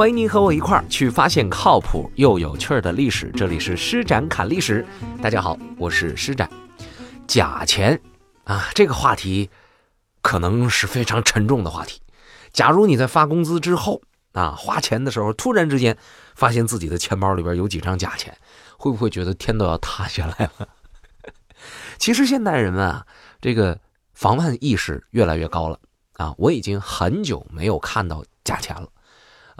欢迎您和我一块儿去发现靠谱又有趣的历史。这里是施展侃历史，大家好，我是施展。假钱啊，这个话题可能是非常沉重的话题。假如你在发工资之后啊，花钱的时候突然之间发现自己的钱包里边有几张假钱，会不会觉得天都要塌下来了？其实现代人们啊，这个防范意识越来越高了啊。我已经很久没有看到假钱了。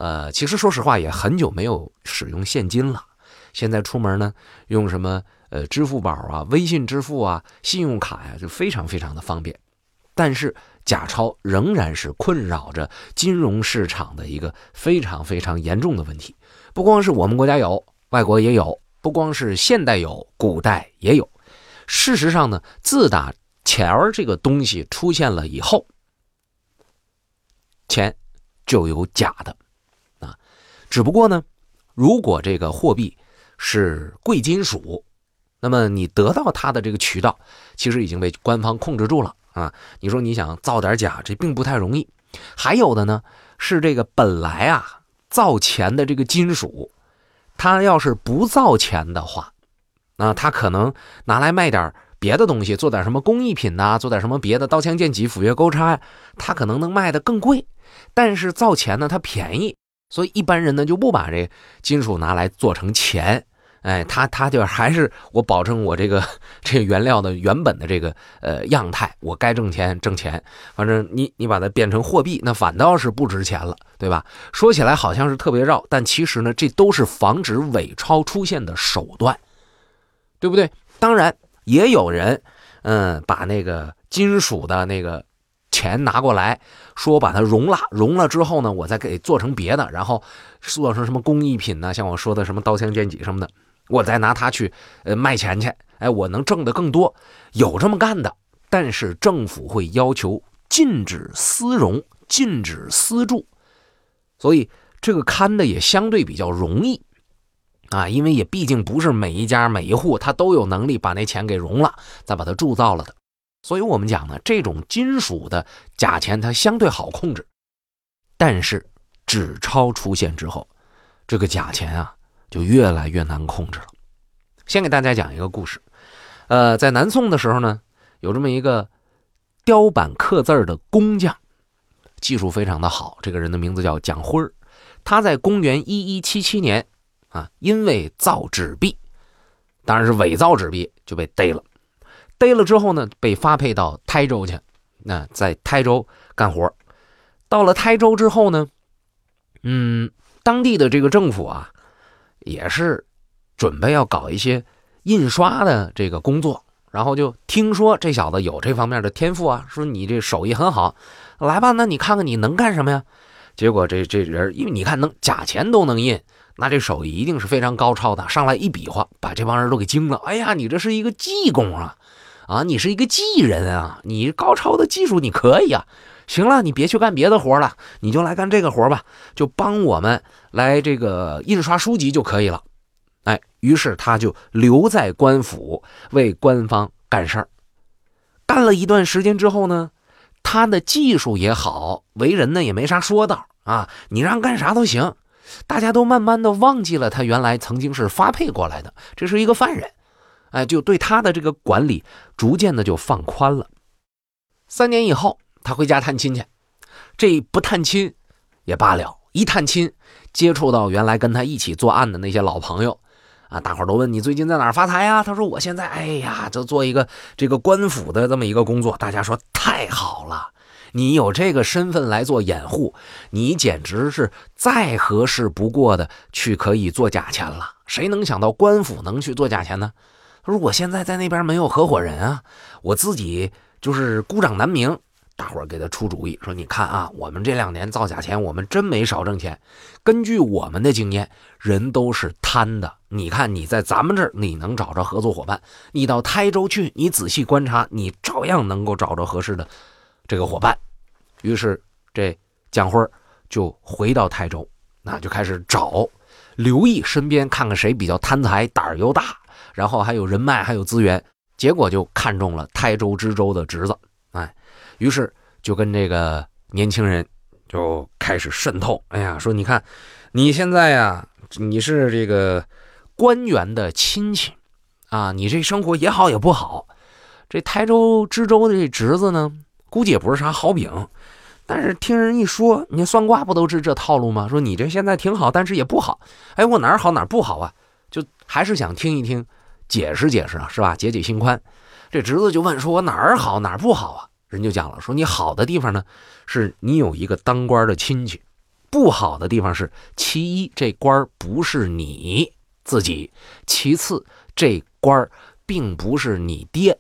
呃，其实说实话，也很久没有使用现金了。现在出门呢，用什么呃支付宝啊、微信支付啊、信用卡呀，就非常非常的方便。但是假钞仍然是困扰着金融市场的一个非常非常严重的问题。不光是我们国家有，外国也有；不光是现代有，古代也有。事实上呢，自打钱儿这个东西出现了以后，钱就有假的。只不过呢，如果这个货币是贵金属，那么你得到它的这个渠道其实已经被官方控制住了啊。你说你想造点假，这并不太容易。还有的呢，是这个本来啊造钱的这个金属，它要是不造钱的话，那它可能拿来卖点别的东西，做点什么工艺品呐，做点什么别的刀枪剑戟斧钺钩叉，它可能能卖的更贵。但是造钱呢，它便宜。所以一般人呢就不把这金属拿来做成钱，哎，他他就还是我保证我这个 这个原料的原本的这个呃样态，我该挣钱挣钱，反正你你把它变成货币，那反倒是不值钱了，对吧？说起来好像是特别绕，但其实呢，这都是防止伪钞出现的手段，对不对？当然也有人嗯把那个金属的那个。钱拿过来，说我把它熔了，熔了之后呢，我再给做成别的，然后做成什么工艺品呢？像我说的什么刀枪剑戟什么的，我再拿它去呃卖钱去，哎，我能挣得更多。有这么干的，但是政府会要求禁止私熔，禁止私铸，所以这个看的也相对比较容易啊，因为也毕竟不是每一家每一户他都有能力把那钱给熔了，再把它铸造了的。所以我们讲呢，这种金属的假钱它相对好控制，但是纸钞出现之后，这个假钱啊就越来越难控制了。先给大家讲一个故事，呃，在南宋的时候呢，有这么一个雕版刻字的工匠，技术非常的好。这个人的名字叫蒋辉儿，他在公元一一七七年啊，因为造纸币，当然是伪造纸币，就被逮了。逮了之后呢，被发配到台州去，那在台州干活。到了台州之后呢，嗯，当地的这个政府啊，也是准备要搞一些印刷的这个工作，然后就听说这小子有这方面的天赋啊，说你这手艺很好，来吧，那你看看你能干什么呀？结果这这人，因为你看能假钱都能印，那这手艺一定是非常高超的，上来一比划，把这帮人都给惊了。哎呀，你这是一个技工啊！啊，你是一个技人啊！你高超的技术你可以啊。行了，你别去干别的活了，你就来干这个活吧，就帮我们来这个印刷书籍就可以了。哎，于是他就留在官府为官方干事儿。干了一段时间之后呢，他的技术也好，为人呢也没啥说道啊，你让干啥都行。大家都慢慢的忘记了他原来曾经是发配过来的，这是一个犯人。哎，就对他的这个管理逐渐的就放宽了。三年以后，他回家探亲去，这不探亲也罢了，一探亲接触到原来跟他一起作案的那些老朋友，啊，大伙都问你最近在哪儿发财呀？他说我现在，哎呀，就做一个这个官府的这么一个工作。大家说太好了，你有这个身份来做掩护，你简直是再合适不过的去可以做假钱了。谁能想到官府能去做假钱呢？他说：“我现在在那边没有合伙人啊，我自己就是孤掌难鸣。大伙儿给他出主意，说：你看啊，我们这两年造假钱，我们真没少挣钱。根据我们的经验，人都是贪的。你看你在咱们这儿，你能找着合作伙伴；你到台州去，你仔细观察，你照样能够找着合适的这个伙伴。于是这蒋辉就回到台州，那就开始找，留意身边，看看谁比较贪财，胆儿又大。”然后还有人脉，还有资源，结果就看中了台州知州的侄子，哎，于是就跟这个年轻人就开始渗透。哎呀，说你看，你现在呀，你是这个官员的亲戚啊，你这生活也好也不好。这台州知州的这侄子呢，估计也不是啥好饼，但是听人一说，你算卦不都是这套路吗？说你这现在挺好，但是也不好。哎，我哪儿好哪儿不好啊？就还是想听一听，解释解释啊，是吧？解解心宽。这侄子就问说：“我哪儿好哪儿不好啊？”人就讲了，说你好的地方呢，是你有一个当官的亲戚；不好的地方是，其一这官不是你自己；其次这官并不是你爹。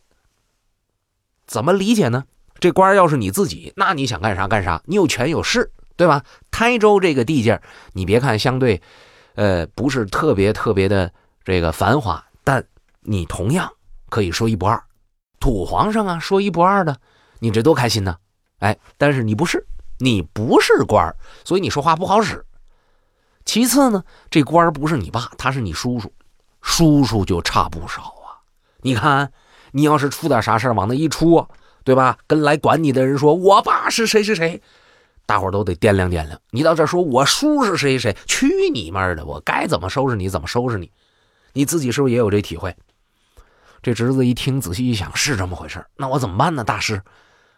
怎么理解呢？这官要是你自己，那你想干啥干啥，你有权有势，对吧？台州这个地界你别看相对，呃，不是特别特别的这个繁华，但你同样可以说一不二。土皇上啊，说一不二的，你这多开心呢！哎，但是你不是，你不是官所以你说话不好使。其次呢，这官不是你爸，他是你叔叔，叔叔就差不少啊。你看。你要是出点啥事往那一出，对吧？跟来管你的人说，我爸是谁是谁，大伙都得掂量掂量。你到这说我叔是谁谁，去你妹的！我该怎么收拾你怎么收拾你？你自己是不是也有这体会？这侄子一听，仔细一想，是这么回事那我怎么办呢？大师，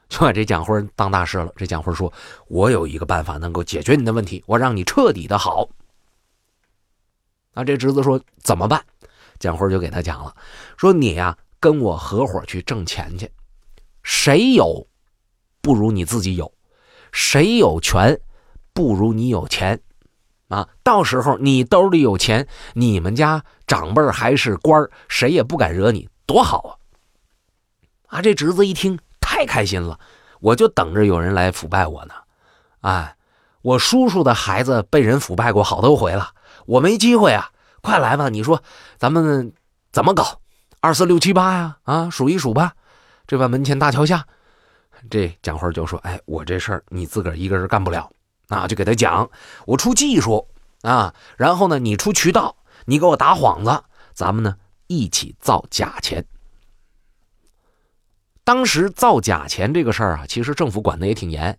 就把这蒋辉当大师了。这蒋辉说：“我有一个办法能够解决你的问题，我让你彻底的好。”那这侄子说：“怎么办？”蒋辉就给他讲了，说：“你呀。”跟我合伙去挣钱去，谁有不如你自己有，谁有权不如你有钱，啊，到时候你兜里有钱，你们家长辈还是官谁也不敢惹你，多好啊！啊，这侄子一听太开心了，我就等着有人来腐败我呢，哎，我叔叔的孩子被人腐败过好多回了，我没机会啊，快来吧！你说咱们怎么搞？二四六七八呀，啊，数一数吧。这把门前大桥下，这蒋辉就说：“哎，我这事儿你自个儿一个人干不了，啊，就给他讲，我出技术啊，然后呢，你出渠道，你给我打幌子，咱们呢一起造假钱。当时造假钱这个事儿啊，其实政府管的也挺严，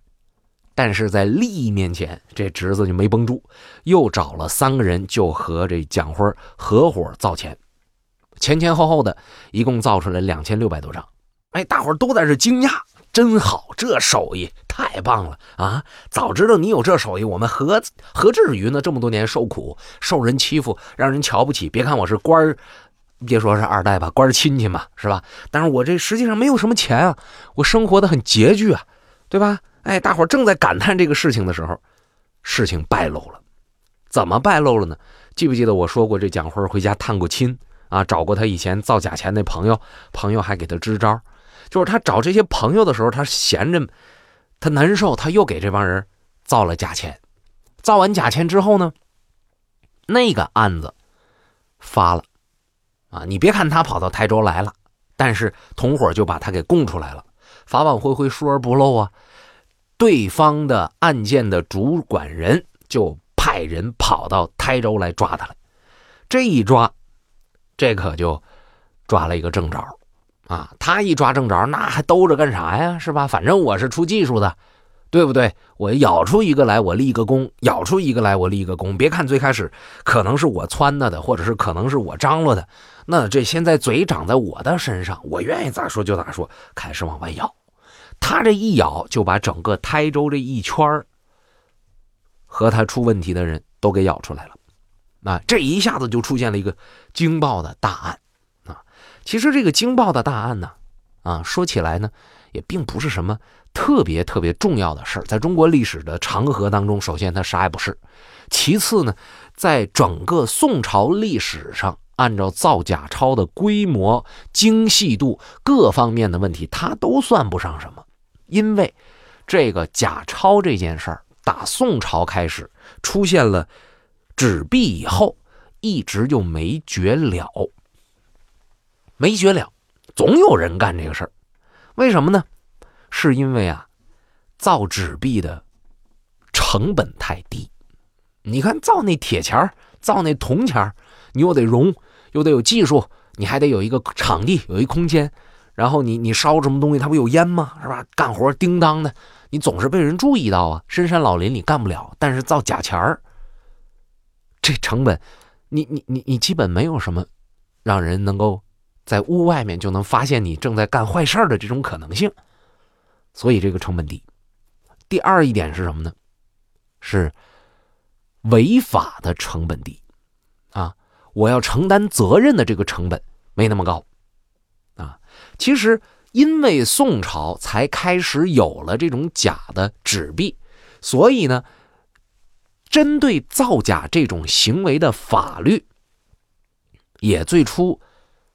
但是在利益面前，这侄子就没绷住，又找了三个人，就和这蒋辉合伙造钱。”前前后后的一共造出来两千六百多张，哎，大伙儿都在这惊讶，真好，这手艺太棒了啊！早知道你有这手艺，我们何何至于呢？这么多年受苦，受人欺负，让人瞧不起。别看我是官儿，别说是二代吧，官亲戚嘛，是吧？但是我这实际上没有什么钱啊，我生活的很拮据啊，对吧？哎，大伙正在感叹这个事情的时候，事情败露了。怎么败露了呢？记不记得我说过，这蒋辉回家探过亲？啊，找过他以前造假钱那朋友，朋友还给他支招，就是他找这些朋友的时候，他闲着，他难受，他又给这帮人造了假钱。造完假钱之后呢，那个案子发了，啊，你别看他跑到台州来了，但是同伙就把他给供出来了，法网恢恢，疏而不漏啊。对方的案件的主管人就派人跑到台州来抓他了，这一抓。这可就抓了一个正着啊！他一抓正着，那还兜着干啥呀？是吧？反正我是出技术的，对不对？我咬出一个来，我立个功；咬出一个来，我立个功。别看最开始可能是我撺掇的，或者是可能是我张罗的，那这现在嘴长在我的身上，我愿意咋说就咋说，开始往外咬。他这一咬，就把整个台州这一圈和他出问题的人都给咬出来了。啊，这一下子就出现了一个惊爆的大案，啊，其实这个惊爆的大案呢，啊，说起来呢，也并不是什么特别特别重要的事，在中国历史的长河当中，首先它啥也不是，其次呢，在整个宋朝历史上，按照造假钞的规模、精细度各方面的问题，它都算不上什么，因为这个假钞这件事儿，打宋朝开始出现了。纸币以后一直就没绝了，没绝了，总有人干这个事儿。为什么呢？是因为啊，造纸币的成本太低。你看，造那铁钱造那铜钱你又得熔，又得有技术，你还得有一个场地，有一空间。然后你你烧什么东西，它不有烟吗？是吧？干活叮当的，你总是被人注意到啊。深山老林你干不了，但是造假钱儿。这成本，你你你你基本没有什么让人能够在屋外面就能发现你正在干坏事的这种可能性，所以这个成本低。第二一点是什么呢？是违法的成本低，我要承担责任的这个成本没那么高，啊，其实因为宋朝才开始有了这种假的纸币，所以呢，针对造假这种行为的法律，也最初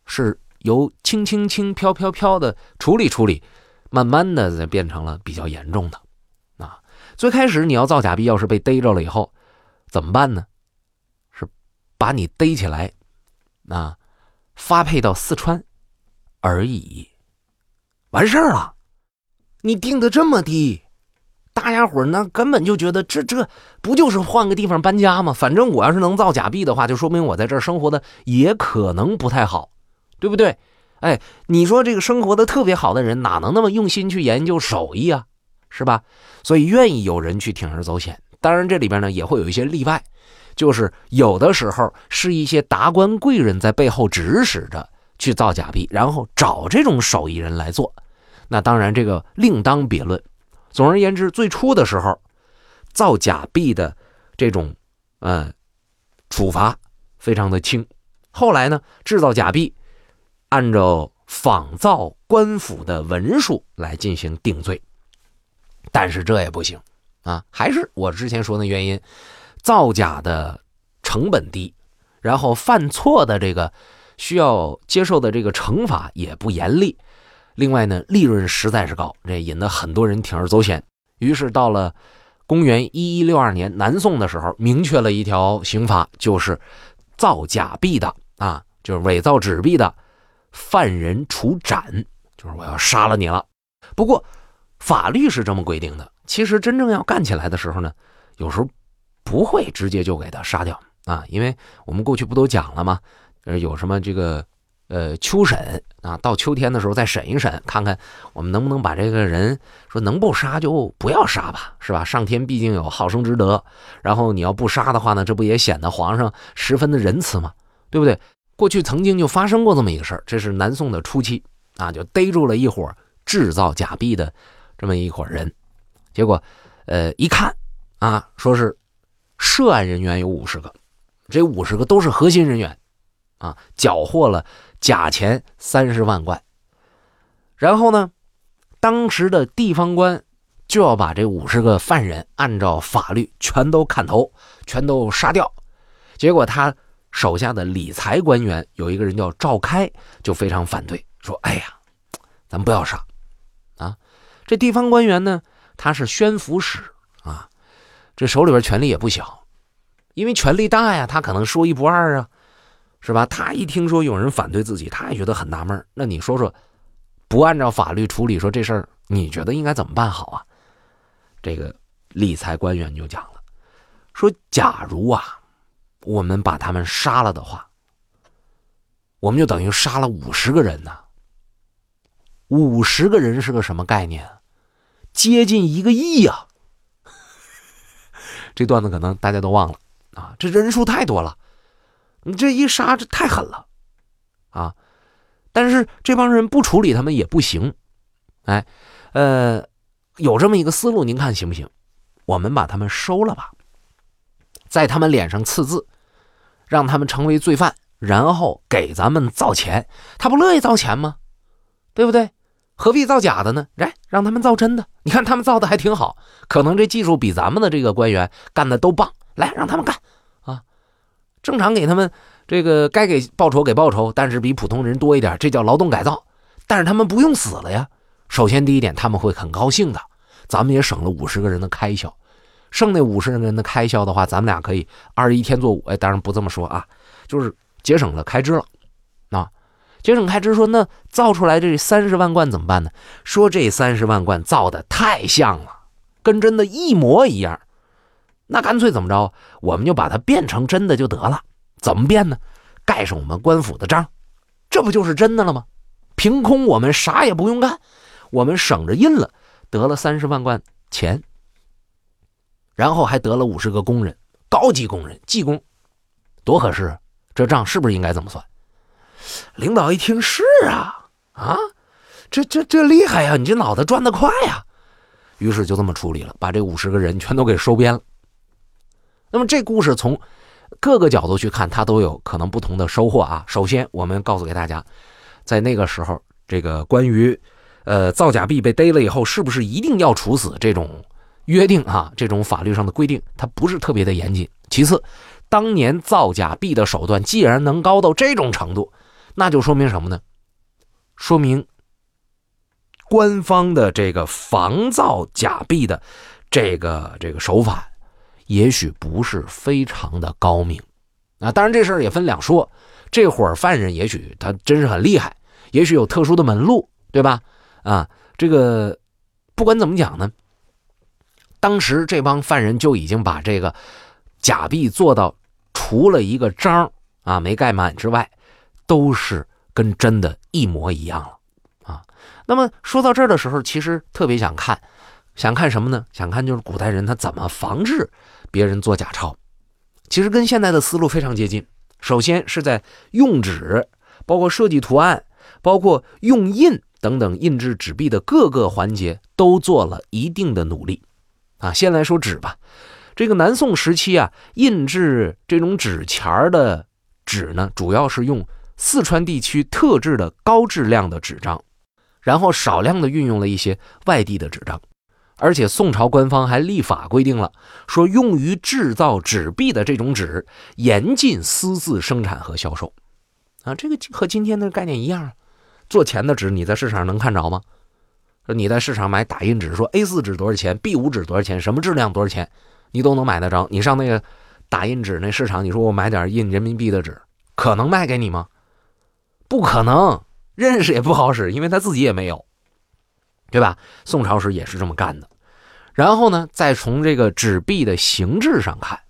是由轻轻轻飘飘飘的处理处理，慢慢的才变成了比较严重的。啊最开始你要造假币，要是被逮着了以后，怎么办呢？把你逮起来，啊，发配到四川而已，完事儿了。你定的这么低，大家伙那根本就觉得这这不就是换个地方搬家吗？反正我要是能造假币的话，就说明我在这儿生活的也可能不太好，对不对？哎，你说这个生活的特别好的人，哪能那么用心去研究手艺啊？是吧？所以愿意有人去铤而走险。当然，这里边呢也会有一些例外，就是有的时候是一些达官贵人在背后指使着去造假币，然后找这种手艺人来做。那当然，这个另当别论。总而言之，最初的时候，造假币的这种呃处罚非常的轻。后来呢，制造假币按照仿造官府的文书来进行定罪。但是这也不行，啊，还是我之前说的原因，造假的成本低，然后犯错的这个需要接受的这个惩罚也不严厉，另外呢，利润实在是高，这引得很多人铤而走险。于是到了公元一一六二年南宋的时候，明确了一条刑法，就是造假币的啊，就是伪造纸币的，犯人处斩，就是我要杀了你了。不过。法律是这么规定的，其实真正要干起来的时候呢，有时候不会直接就给他杀掉啊，因为我们过去不都讲了吗？呃，有什么这个呃秋审啊，到秋天的时候再审一审，看看我们能不能把这个人说能不杀就不要杀吧，是吧？上天毕竟有好生之德，然后你要不杀的话呢，这不也显得皇上十分的仁慈吗？对不对？过去曾经就发生过这么一个事儿，这是南宋的初期啊，就逮住了一伙制造假币的。这么一伙人，结果，呃，一看，啊，说是涉案人员有五十个，这五十个都是核心人员，啊，缴获了假钱三十万贯。然后呢，当时的地方官就要把这五十个犯人按照法律全都砍头，全都杀掉。结果他手下的理财官员有一个人叫赵开，就非常反对，说：“哎呀，咱不要杀。”啊这地方官员呢，他是宣抚使啊，这手里边权力也不小，因为权力大呀，他可能说一不二啊，是吧？他一听说有人反对自己，他也觉得很纳闷。那你说说，不按照法律处理，说这事儿，你觉得应该怎么办好啊？这个理财官员就讲了，说假如啊，我们把他们杀了的话，我们就等于杀了五十个人呢。五十个人是个什么概念？接近一个亿呀！这段子可能大家都忘了啊，这人数太多了，你这一杀这太狠了啊！但是这帮人不处理他们也不行，哎，呃，有这么一个思路，您看行不行？我们把他们收了吧，在他们脸上刺字，让他们成为罪犯，然后给咱们造钱，他不乐意造钱吗？对不对？何必造假的呢？来，让他们造真的。你看他们造的还挺好，可能这技术比咱们的这个官员干的都棒。来，让他们干啊！正常给他们这个该给报酬给报酬，但是比普通人多一点，这叫劳动改造。但是他们不用死了呀。首先第一点，他们会很高兴的，咱们也省了五十个人的开销。剩那五十个人的开销的话，咱们俩可以二十一天做五。哎，当然不这么说啊，就是节省了开支了。节省开支说：“那造出来这三十万贯怎么办呢？”说这三十万贯造的太像了，跟真的一模一样。那干脆怎么着？我们就把它变成真的就得了。怎么变呢？盖上我们官府的章，这不就是真的了吗？凭空我们啥也不用干，我们省着印了，得了三十万贯钱，然后还得了五十个工人，高级工人、技工，多合适，这账是不是应该这么算？领导一听是啊，啊，这这这厉害呀，你这脑子转得快呀，于是就这么处理了，把这五十个人全都给收编了。那么这故事从各个角度去看，它都有可能不同的收获啊。首先，我们告诉给大家，在那个时候，这个关于呃造假币被逮了以后，是不是一定要处死这种约定啊？这种法律上的规定，它不是特别的严谨。其次，当年造假币的手段既然能高到这种程度，那就说明什么呢？说明官方的这个防造假币的这个这个手法，也许不是非常的高明啊。当然，这事儿也分两说。这伙犯人也许他真是很厉害，也许有特殊的门路，对吧？啊，这个不管怎么讲呢，当时这帮犯人就已经把这个假币做到除了一个章啊没盖满之外。都是跟真的一模一样了啊！那么说到这儿的时候，其实特别想看，想看什么呢？想看就是古代人他怎么防治别人做假钞。其实跟现在的思路非常接近。首先是在用纸，包括设计图案，包括用印等等印制纸币的各个环节都做了一定的努力啊。先来说纸吧，这个南宋时期啊，印制这种纸钱儿的纸呢，主要是用。四川地区特制的高质量的纸张，然后少量的运用了一些外地的纸张，而且宋朝官方还立法规定了，说用于制造纸币的这种纸严禁私自生产和销售。啊，这个和今天的概念一样，做钱的纸你在市场上能看着吗？说你在市场买打印纸，说 A4 纸多少钱，B5 纸多少钱，什么质量多少钱，你都能买得着。你上那个打印纸那市场，你说我买点印人民币的纸，可能卖给你吗？不可能认识也不好使，因为他自己也没有，对吧？宋朝时也是这么干的。然后呢，再从这个纸币的形制上看，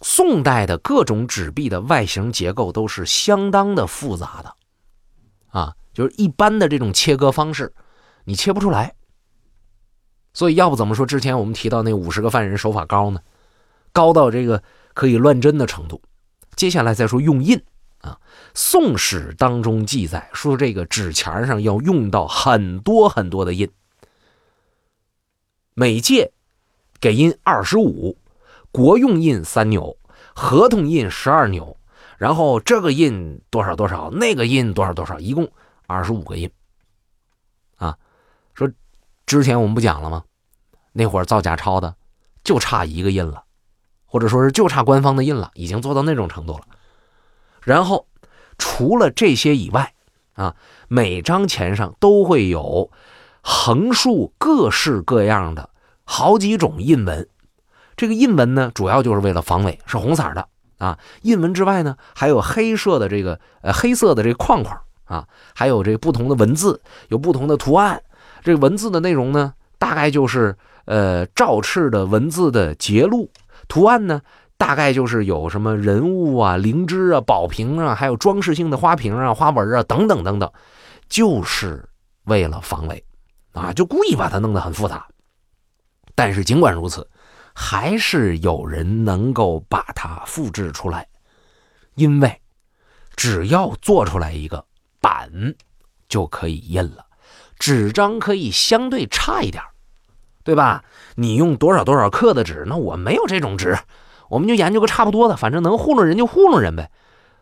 宋代的各种纸币的外形结构都是相当的复杂的，啊，就是一般的这种切割方式，你切不出来。所以要不怎么说之前我们提到那五十个犯人手法高呢？高到这个可以乱真的程度。接下来再说用印。《宋史》当中记载说，这个纸钱上要用到很多很多的印，每届给印二十五，国用印三纽，合同印十二纽，然后这个印多少多少，那个印多少多少，一共二十五个印。啊，说之前我们不讲了吗？那会儿造假钞的就差一个印了，或者说是就差官方的印了，已经做到那种程度了。然后，除了这些以外，啊，每张钱上都会有横竖各式各样的好几种印纹。这个印纹呢，主要就是为了防伪，是红色的啊。印纹之外呢，还有黑色的这个呃黑色的这个框框啊，还有这不同的文字，有不同的图案。这个文字的内容呢，大概就是呃赵赤的文字的节录，图案呢。大概就是有什么人物啊、灵芝啊、宝瓶啊，还有装饰性的花瓶啊、花纹啊等等等等，就是为了防伪啊，就故意把它弄得很复杂。但是尽管如此，还是有人能够把它复制出来，因为只要做出来一个版就可以印了，纸张可以相对差一点，对吧？你用多少多少克的纸，那我没有这种纸。我们就研究个差不多的，反正能糊弄人就糊弄人呗。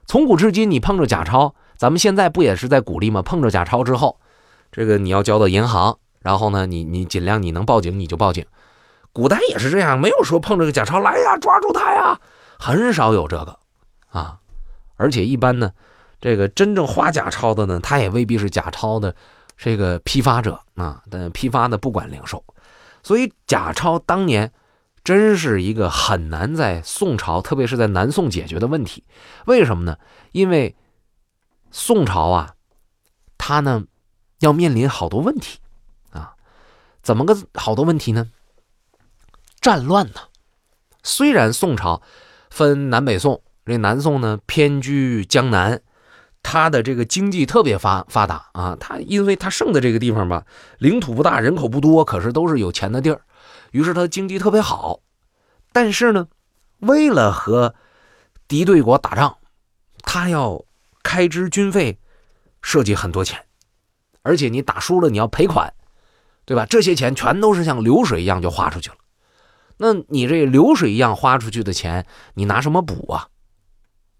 从古至今，你碰着假钞，咱们现在不也是在鼓励吗？碰着假钞之后，这个你要交到银行，然后呢，你你尽量你能报警你就报警。古代也是这样，没有说碰着个假钞来呀抓住他呀，很少有这个啊。而且一般呢，这个真正花假钞的呢，他也未必是假钞的这个批发者啊，但批发的不管零售，所以假钞当年。真是一个很难在宋朝，特别是在南宋解决的问题。为什么呢？因为宋朝啊，他呢要面临好多问题啊。怎么个好多问题呢？战乱呢？虽然宋朝分南北宋，这南宋呢偏居江南，它的这个经济特别发发达啊。它因为它剩的这个地方吧，领土不大，人口不多，可是都是有钱的地儿。于是他经济特别好，但是呢，为了和敌对国打仗，他要开支军费，涉及很多钱，而且你打输了你要赔款，对吧？这些钱全都是像流水一样就花出去了。那你这流水一样花出去的钱，你拿什么补啊？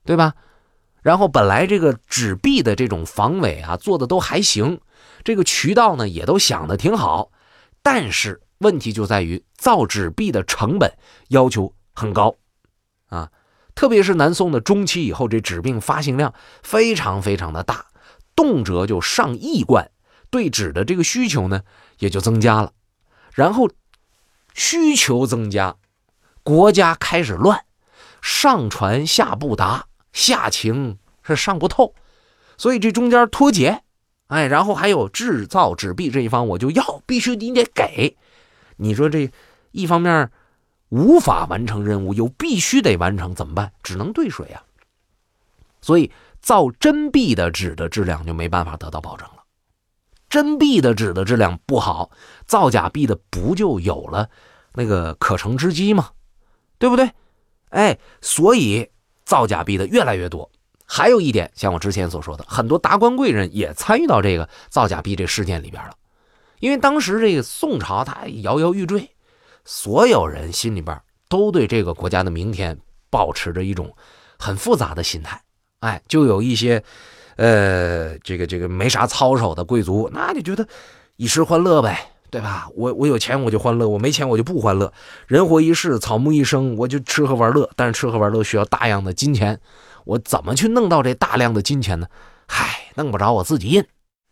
对吧？然后本来这个纸币的这种防伪啊做的都还行，这个渠道呢也都想的挺好，但是问题就在于造纸币的成本要求很高，啊，特别是南宋的中期以后，这纸币发行量非常非常的大，动辄就上亿贯，对纸的这个需求呢也就增加了，然后。需求增加，国家开始乱，上传下不达，下情是上不透，所以这中间脱节，哎，然后还有制造纸币这一方，我就要必须你得给，你说这一方面无法完成任务，又必须得完成，怎么办？只能兑水啊。所以造真币的纸的质量就没办法得到保证了。真币的纸的质量不好，造假币的不就有了那个可乘之机吗？对不对？哎，所以造假币的越来越多。还有一点，像我之前所说的，很多达官贵人也参与到这个造假币这事件里边了。因为当时这个宋朝它摇摇欲坠，所有人心里边都对这个国家的明天保持着一种很复杂的心态。哎，就有一些。呃，这个这个没啥操守的贵族，那就觉得以时欢乐呗，对吧？我我有钱我就欢乐，我没钱我就不欢乐。人活一世，草木一生，我就吃喝玩乐。但是吃喝玩乐需要大量的金钱，我怎么去弄到这大量的金钱呢？嗨，弄不着，我自己印，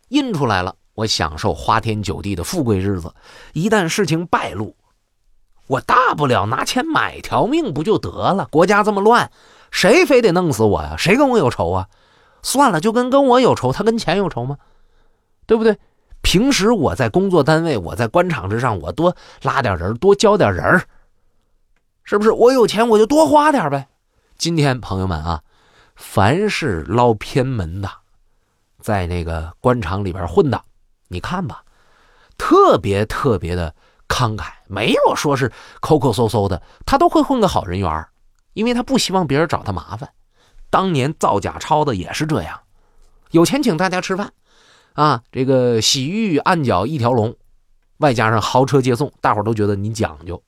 印出来了，我享受花天酒地的富贵日子。一旦事情败露，我大不了拿钱买条命不就得了？国家这么乱，谁非得弄死我呀？谁跟我有仇啊？算了，就跟跟我有仇，他跟钱有仇吗？对不对？平时我在工作单位，我在官场之上，我多拉点人，多交点人是不是？我有钱，我就多花点呗。今天朋友们啊，凡是捞偏门的，在那个官场里边混的，你看吧，特别特别的慷慨，没有说是抠抠搜搜的，他都会混个好人缘因为他不希望别人找他麻烦。当年造假钞的也是这样，有钱请大家吃饭，啊，这个洗浴按脚一条龙，外加上豪车接送，大伙都觉得你讲究。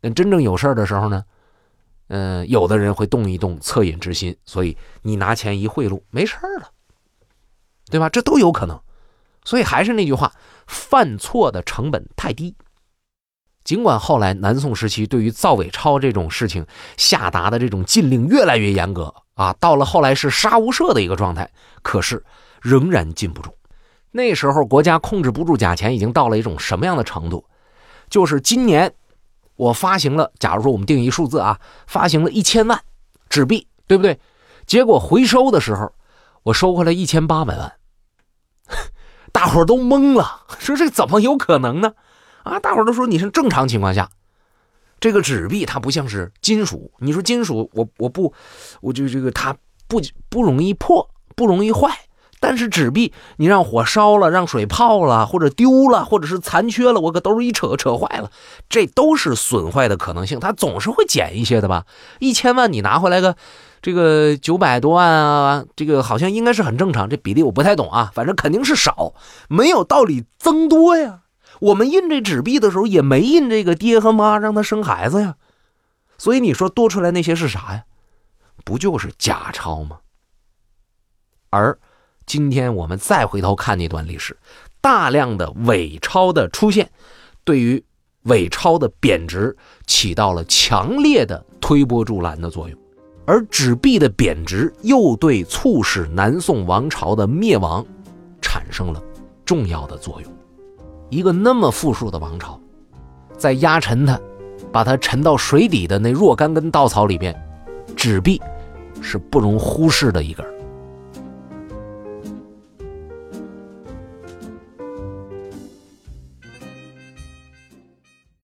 但真正有事的时候呢，嗯，有的人会动一动恻隐之心，所以你拿钱一贿赂，没事了，对吧？这都有可能。所以还是那句话，犯错的成本太低。尽管后来南宋时期对于造伪钞这种事情下达的这种禁令越来越严格啊，到了后来是杀无赦的一个状态，可是仍然禁不住。那时候国家控制不住假钱，已经到了一种什么样的程度？就是今年我发行了，假如说我们定一数字啊，发行了一千万纸币，对不对？结果回收的时候，我收回来一千八百万，大伙都懵了，说这怎么有可能呢？啊，大伙都说你是正常情况下，这个纸币它不像是金属。你说金属，我我不，我就这个它不不容易破，不容易坏。但是纸币，你让火烧了，让水泡了，或者丢了，或者是残缺了，我搁兜一扯扯坏了，这都是损坏的可能性。它总是会减一些的吧？一千万你拿回来个这个九百多万啊，这个好像应该是很正常。这比例我不太懂啊，反正肯定是少，没有道理增多呀。我们印这纸币的时候也没印这个爹和妈让他生孩子呀，所以你说多出来那些是啥呀？不就是假钞吗？而今天我们再回头看那段历史，大量的伪钞的出现，对于伪钞的贬值起到了强烈的推波助澜的作用，而纸币的贬值又对促使南宋王朝的灭亡产生了重要的作用。一个那么富庶的王朝，在压沉它，把它沉到水底的那若干根稻草里边，纸币是不容忽视的一根。